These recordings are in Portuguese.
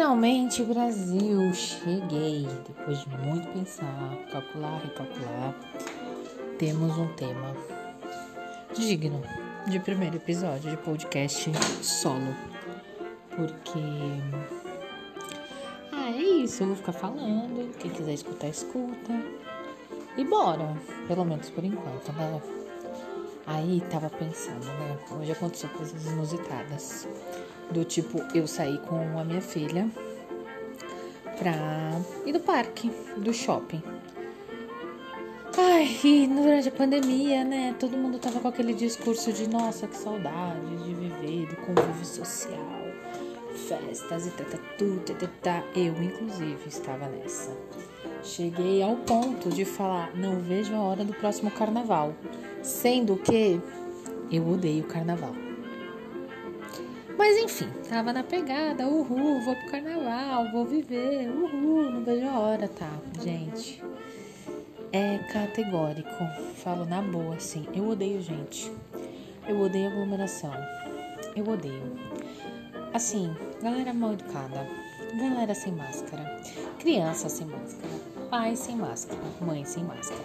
Finalmente, Brasil, cheguei. Depois de muito pensar, calcular, recalcular, temos um tema digno de primeiro episódio de podcast solo. Porque. Ah, é isso, eu vou ficar falando. Quem quiser escutar, escuta. E bora, pelo menos por enquanto, né? Aí tava pensando, né? Hoje aconteceu coisas inusitadas. Do tipo, eu saí com a minha filha pra ir no parque, do shopping. Ai, e durante a pandemia, né? Todo mundo tava com aquele discurso de nossa, que saudade de viver, do convívio social, festas e tatatu, tatatá. Eu, inclusive, estava nessa. Cheguei ao ponto de falar, não vejo a hora do próximo carnaval. Sendo que eu odeio carnaval. Mas enfim, tava na pegada, uhul, vou pro carnaval, vou viver, uhul, não vejo a hora, tá, gente. É categórico, falo na boa, assim, eu odeio gente, eu odeio aglomeração, eu odeio. Assim, galera mal educada, galera sem máscara, criança sem máscara, pai sem máscara, mãe sem máscara.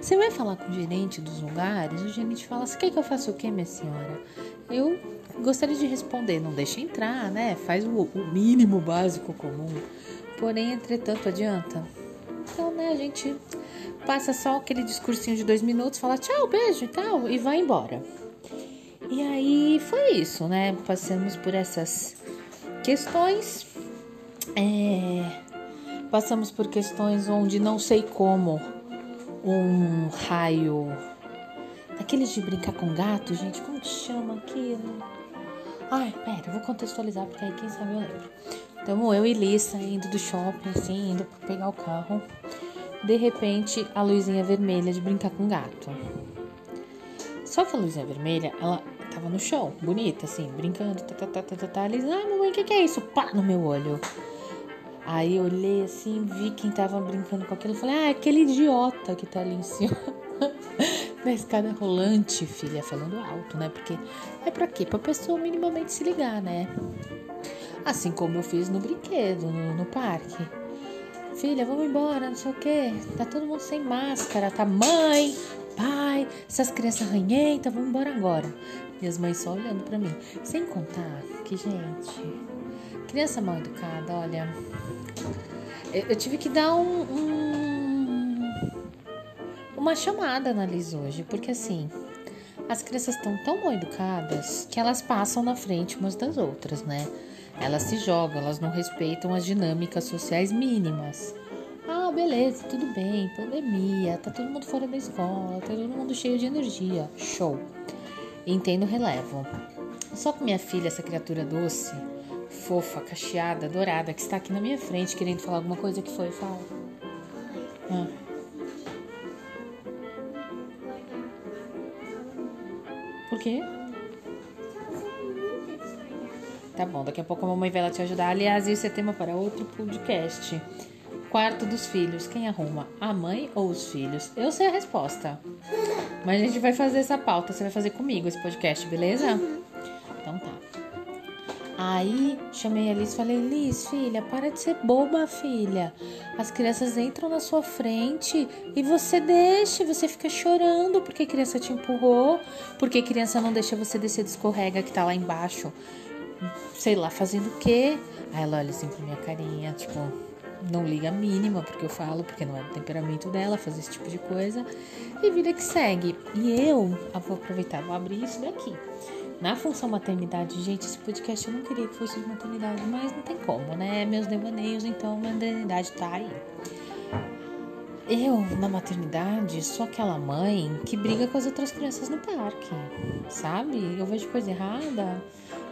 Você vai falar com o gerente dos lugares, o gerente fala, você quer que eu faça o quê, minha senhora? Eu gostaria de responder, não deixa entrar, né? Faz o, o mínimo básico comum. Porém, entretanto, adianta. Então, né, a gente passa só aquele discursinho de dois minutos, fala tchau, beijo e tal, e vai embora. E aí foi isso, né? Passamos por essas questões. É, passamos por questões onde não sei como um raio. Aqueles de brincar com gato, gente, como que chama aquilo? Ai, pera, eu vou contextualizar porque aí quem sabe eu lembro. Então eu e Liz saindo do shopping, assim, indo pra pegar o carro. De repente, a luzinha vermelha de brincar com gato. Só que a luzinha vermelha, ela tava no chão, bonita, assim, brincando, tá, tá, tá, tá, tá, tá. Ah, mamãe, o que, que é isso? Pá, no meu olho. Aí eu olhei assim, vi quem tava brincando com aquilo. Falei, ah, é aquele idiota que tá ali em cima. Na escada rolante, filha, falando alto, né? Porque é pra quê? Pra pessoa minimamente se ligar, né? Assim como eu fiz no brinquedo, no, no parque. Filha, vamos embora, não sei o quê. Tá todo mundo sem máscara, tá? Mãe, pai, essas crianças ranhentas, vamos embora agora. E as mães só olhando pra mim. Sem contar que, gente, criança mal educada, olha. Eu, eu tive que dar um, um, uma chamada na Liz hoje, porque assim, as crianças estão tão mal educadas que elas passam na frente umas das outras, né? Elas se jogam, elas não respeitam as dinâmicas sociais mínimas. Ah, beleza, tudo bem, pandemia, tá todo mundo fora da escola, tá todo mundo cheio de energia. Show. Entendo relevo. Só que minha filha, essa criatura doce, fofa, cacheada, dourada, que está aqui na minha frente querendo falar alguma coisa que foi, fala. Ah. Por quê? Tá bom, daqui a pouco a mamãe vai lá te ajudar. Aliás, isso é tema para outro podcast. Quarto dos filhos, quem arruma? A mãe ou os filhos? Eu sei a resposta. Mas a gente vai fazer essa pauta. Você vai fazer comigo esse podcast, beleza? Então tá. Aí chamei a Liz e falei: Liz, filha, para de ser boba, filha. As crianças entram na sua frente e você deixa, você fica chorando porque a criança te empurrou, porque a criança não deixa você descer do escorrega que tá lá embaixo sei lá, fazendo o quê? Aí ela olha assim pra minha carinha, tipo, não liga a mínima, porque eu falo, porque não é o temperamento dela fazer esse tipo de coisa. E vida que segue. E eu vou aproveitar, vou abrir isso daqui. Na função maternidade, gente, esse podcast eu não queria que fosse de maternidade, mas não tem como, né? Meus devaneios, então maternidade tá aí. Eu, na maternidade, sou aquela mãe que briga com as outras crianças no parque, sabe? Eu vejo coisa errada,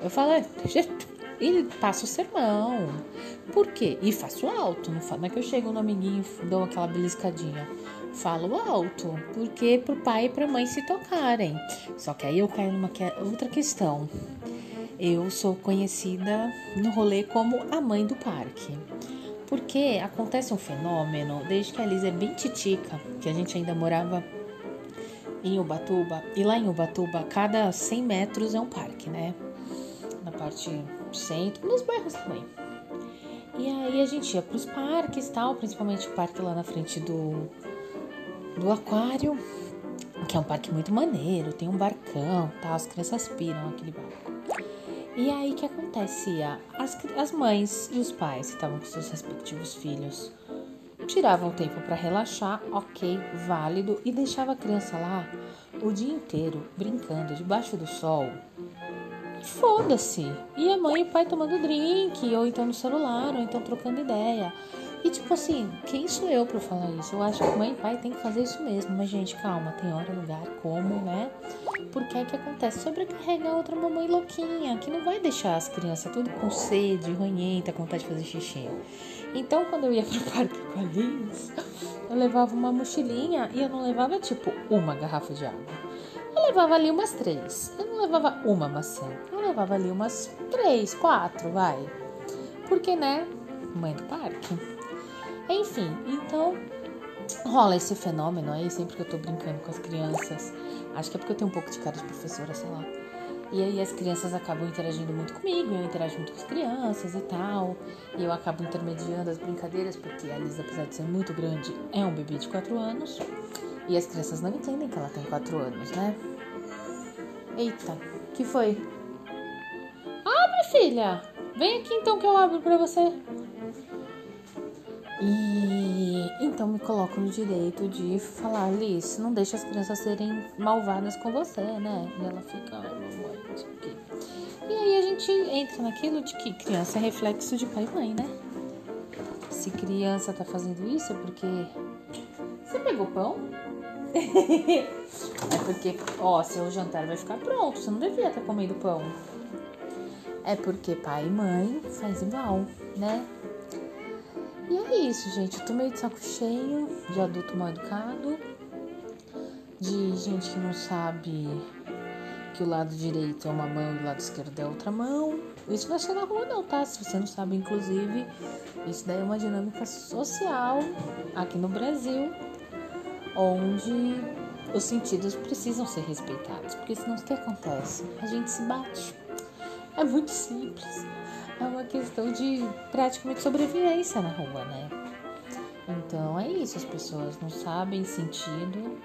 eu falo, é, e passo o sermão. Por quê? E faço alto, não é que eu chego no amiguinho e dou aquela beliscadinha. Falo alto, porque pro pai e pra mãe se tocarem. Só que aí eu caio numa que outra questão. Eu sou conhecida no rolê como a mãe do parque. Porque acontece um fenômeno, desde que a Liz é bem titica, que a gente ainda morava em Ubatuba, e lá em Ubatuba, cada 100 metros é um parque, né? Na parte centro, nos bairros também. E aí a gente ia pros parques tal, principalmente o parque lá na frente do, do aquário, que é um parque muito maneiro, tem um barcão tal, as crianças piram aquele barco. E aí que acontecia? As, as mães e os pais que estavam com seus respectivos filhos tiravam o tempo para relaxar, ok, válido, e deixava a criança lá o dia inteiro brincando debaixo do sol foda-se. E a mãe e o pai tomando drink, ou então no celular, ou então trocando ideia. E tipo assim, quem sou eu para falar isso? Eu acho que mãe e pai tem que fazer isso mesmo. Mas, gente, calma, tem hora, lugar, como, né? Porque é que acontece? Sobrecarrega outra mamãe louquinha, que não vai deixar as crianças tudo com sede, ranhenta, com vontade de fazer xixi. Então, quando eu ia pro parque com a Liz, eu levava uma mochilinha e eu não levava, tipo, uma garrafa de água. Eu levava ali umas três. Eu não levava uma maçã. Eu levava ali umas três, quatro, vai. Porque, né? Mãe do parque. Enfim, então rola esse fenômeno aí sempre que eu tô brincando com as crianças. Acho que é porque eu tenho um pouco de cara de professora, sei lá. E aí as crianças acabam interagindo muito comigo, eu interajo muito com as crianças e tal. E eu acabo intermediando as brincadeiras, porque a Lisa, apesar de ser muito grande, é um bebê de 4 anos. E as crianças não entendem que ela tem 4 anos, né? Eita, que foi? Abre, filha! Vem aqui então que eu abro pra você. E então me coloco no direito de falar, Liz, não deixa as crianças serem malvadas com você, né? E ela fica, ai, mamãe, não sei o quê. E aí a gente entra naquilo de que criança é reflexo de pai e mãe, né? Se criança tá fazendo isso é porque. Você pegou pão? é porque, ó, seu jantar vai ficar pronto, você não devia ter comido pão. É porque pai e mãe faz igual, né? E é isso, gente. Eu tô meio de saco cheio de adulto mal educado, de gente que não sabe que o lado direito é uma mão e o lado esquerdo é outra mão. Isso não é na rua, não, tá? Se você não sabe, inclusive, isso daí é uma dinâmica social aqui no Brasil onde os sentidos precisam ser respeitados, porque senão o que acontece? A gente se bate. É muito simples. É uma questão de praticamente sobrevivência na rua, né? Então é isso, as pessoas não sabem sentido,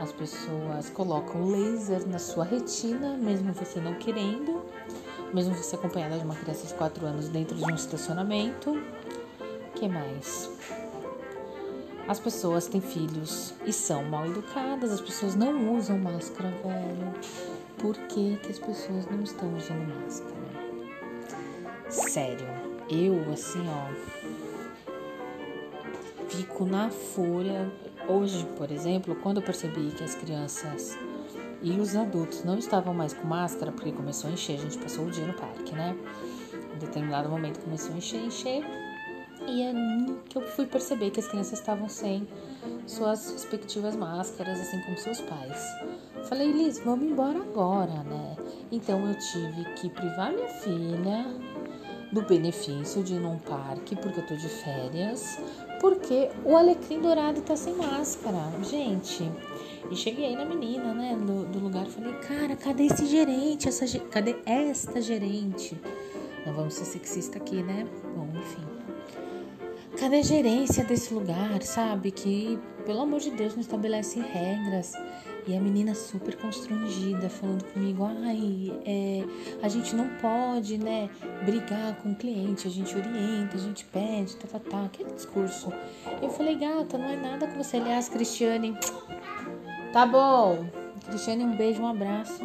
as pessoas colocam laser na sua retina, mesmo você não querendo, mesmo você acompanhada de uma criança de 4 anos dentro de um estacionamento. que mais? As pessoas têm filhos e são mal educadas, as pessoas não usam máscara, velho. Por que, que as pessoas não estão usando máscara? Sério, eu assim, ó, fico na fúria. Hoje, por exemplo, quando eu percebi que as crianças e os adultos não estavam mais com máscara, porque começou a encher, a gente passou o dia no parque, né? Em determinado momento começou a encher, encher e é que eu fui perceber que as crianças estavam sem suas respectivas máscaras, assim como seus pais. Falei, Liz, vamos embora agora, né? Então eu tive que privar minha filha do benefício de ir num parque, porque eu tô de férias, porque o alecrim dourado tá sem máscara. Gente, e cheguei na menina, né, do, do lugar, falei, cara, cadê esse gerente? Essa, cadê esta gerente? Não vamos ser sexista aqui, né? Bom, enfim. Cadê a gerência desse lugar, sabe? Que, pelo amor de Deus, não estabelece regras. E a menina super constrangida, falando comigo, ai, é, a gente não pode, né, brigar com o cliente, a gente orienta, a gente pede, tá, tá, tá, aquele discurso. Eu falei, gata, não é nada com você. Aliás, Cristiane, tá bom. Cristiane, um beijo, um abraço.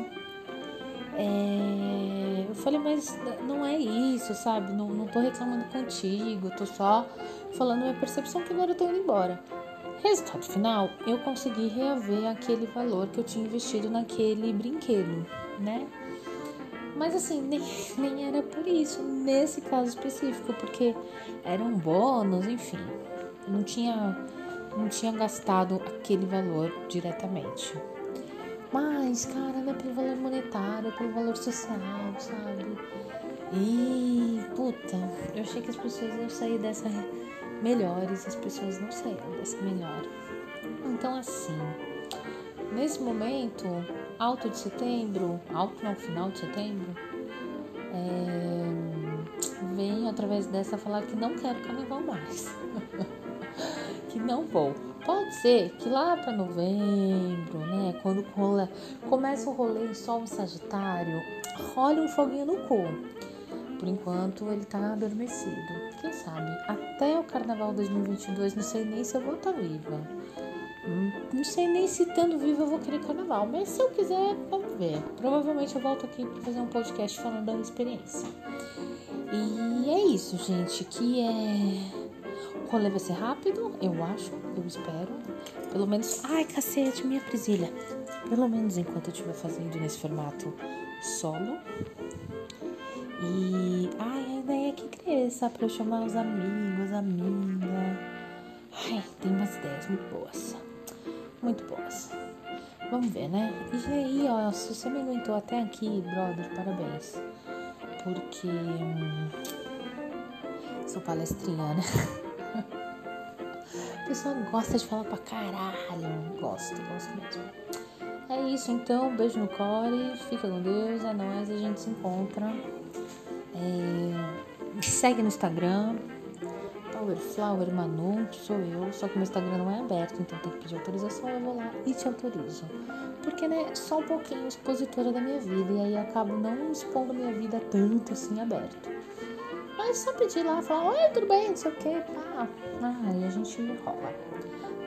É, eu falei, mas não é isso, sabe? Não, não tô reclamando contigo, tô só falando minha percepção que agora eu tô indo embora. Resultado final, eu consegui reaver aquele valor que eu tinha investido naquele brinquedo, né? Mas assim, nem, nem era por isso, nesse caso específico, porque era um bônus, enfim. Não tinha, não tinha gastado aquele valor diretamente. Mas, cara, não é pelo valor monetário, é pelo valor social, sabe? E, puta, eu achei que as pessoas iam sair dessa melhores, as pessoas não saíram dessa melhor. Então, assim, nesse momento, alto de setembro, alto no final de setembro, é, venho através dessa falar que não quero carnaval mais. que não vou. Pode ser que lá para novembro, né, quando começa o rolê Sol Sagitário, role um foguinho no cu. Por enquanto ele tá adormecido. Quem sabe até o carnaval 2022, não sei nem se eu vou estar tá viva. Hum, não sei nem se estando viva eu vou querer carnaval, mas se eu quiser, vamos ver. Provavelmente eu volto aqui para fazer um podcast falando da experiência. E é isso, gente, que é o rolê vai ser rápido, eu acho, eu espero. Pelo menos. Ai, cacete, minha presilha. Pelo menos enquanto eu estiver fazendo nesse formato solo. E. Ai, a ideia é que cresça pra eu chamar os amigos, amiga. Ai, tem umas ideias muito boas. Muito boas. Vamos ver, né? E aí, ó, se você me aguentou até aqui, brother, parabéns. Porque. Hum, sou palestrinha, né? pessoa gosta de falar pra caralho. Gosto, gosto mesmo. É isso então, beijo no core, fica com Deus, é nóis, a gente se encontra. É, me segue no Instagram, Powerflower Manu, sou eu, só que meu Instagram não é aberto, então tem que pedir autorização, eu vou lá e te autorizo. Porque, né, só um pouquinho expositora da minha vida, e aí acabo não expondo minha vida tanto assim aberto. Mas só pedir lá, falar, oi, tudo bem, não sei o que, pá. Ah, aí a gente rola.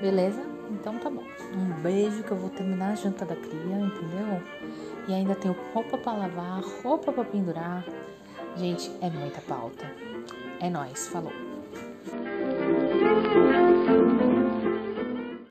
Beleza? Então tá bom. Um beijo que eu vou terminar a janta da cria, entendeu? E ainda tenho roupa para lavar, roupa para pendurar. Gente, é muita pauta. É nós, falou.